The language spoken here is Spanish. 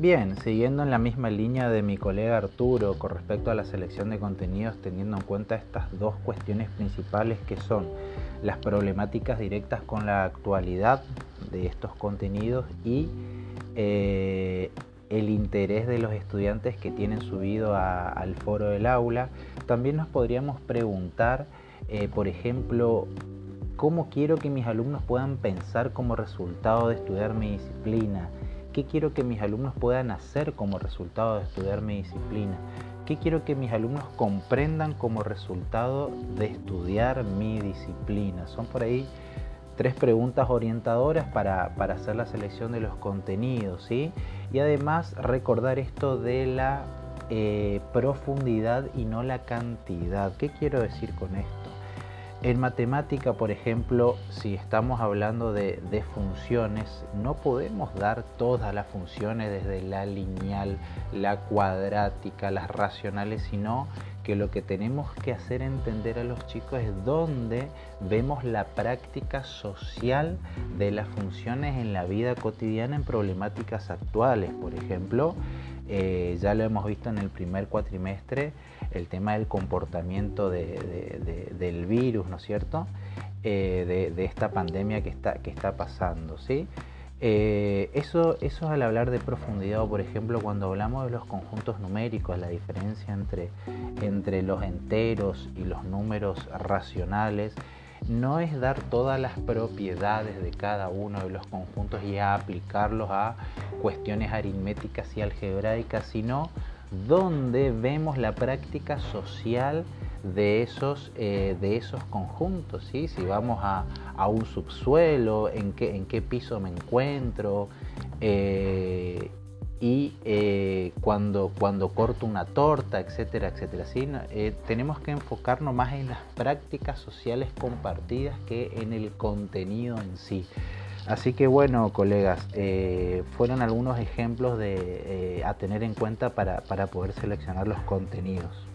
Bien, siguiendo en la misma línea de mi colega Arturo con respecto a la selección de contenidos, teniendo en cuenta estas dos cuestiones principales que son las problemáticas directas con la actualidad de estos contenidos y eh, el interés de los estudiantes que tienen subido al foro del aula, también nos podríamos preguntar, eh, por ejemplo, cómo quiero que mis alumnos puedan pensar como resultado de estudiar mi disciplina ¿Qué quiero que mis alumnos puedan hacer como resultado de estudiar mi disciplina? ¿Qué quiero que mis alumnos comprendan como resultado de estudiar mi disciplina? Son por ahí tres preguntas orientadoras para, hacer la selección de los contenidos, ¿sí? Y además recordar esto de la eh, profundidad y no la cantidad. ¿Qué quiero decir con esto? En matemática, por ejemplo, si estamos hablando de, funciones, no podemos dar todas las funciones desde la lineal, la cuadrática, las racionales, sino que lo que tenemos que hacer entender a los chicos es dónde vemos la práctica social de las funciones en la vida cotidiana en problemáticas actuales. Por ejemplo, eh, ya lo hemos visto en el primer cuatrimestre, el tema del comportamiento del virus, ¿no es cierto? Eh, de, esta pandemia que está, que está pasando, ¿sí? Eh, eso, eso es al hablar de profundidad, o por ejemplo, cuando hablamos de los conjuntos numéricos, la diferencia entre, entre los enteros y los números racionales, no es dar todas las propiedades de cada uno de los conjuntos y aplicarlos a cuestiones aritméticas y algebraicas, sino donde vemos la práctica social de esos, eh, de esos conjuntos, ¿sí? si vamos a, un subsuelo, en qué, en qué piso me encuentro, eh, y eh, cuando, cuando corto una torta, etcétera, etcétera. ¿sí? Tenemos que enfocarnos más en las prácticas sociales compartidas que en el contenido en sí. Así que bueno, colegas, fueron algunos ejemplos de, a tener en cuenta para, para poder seleccionar los contenidos.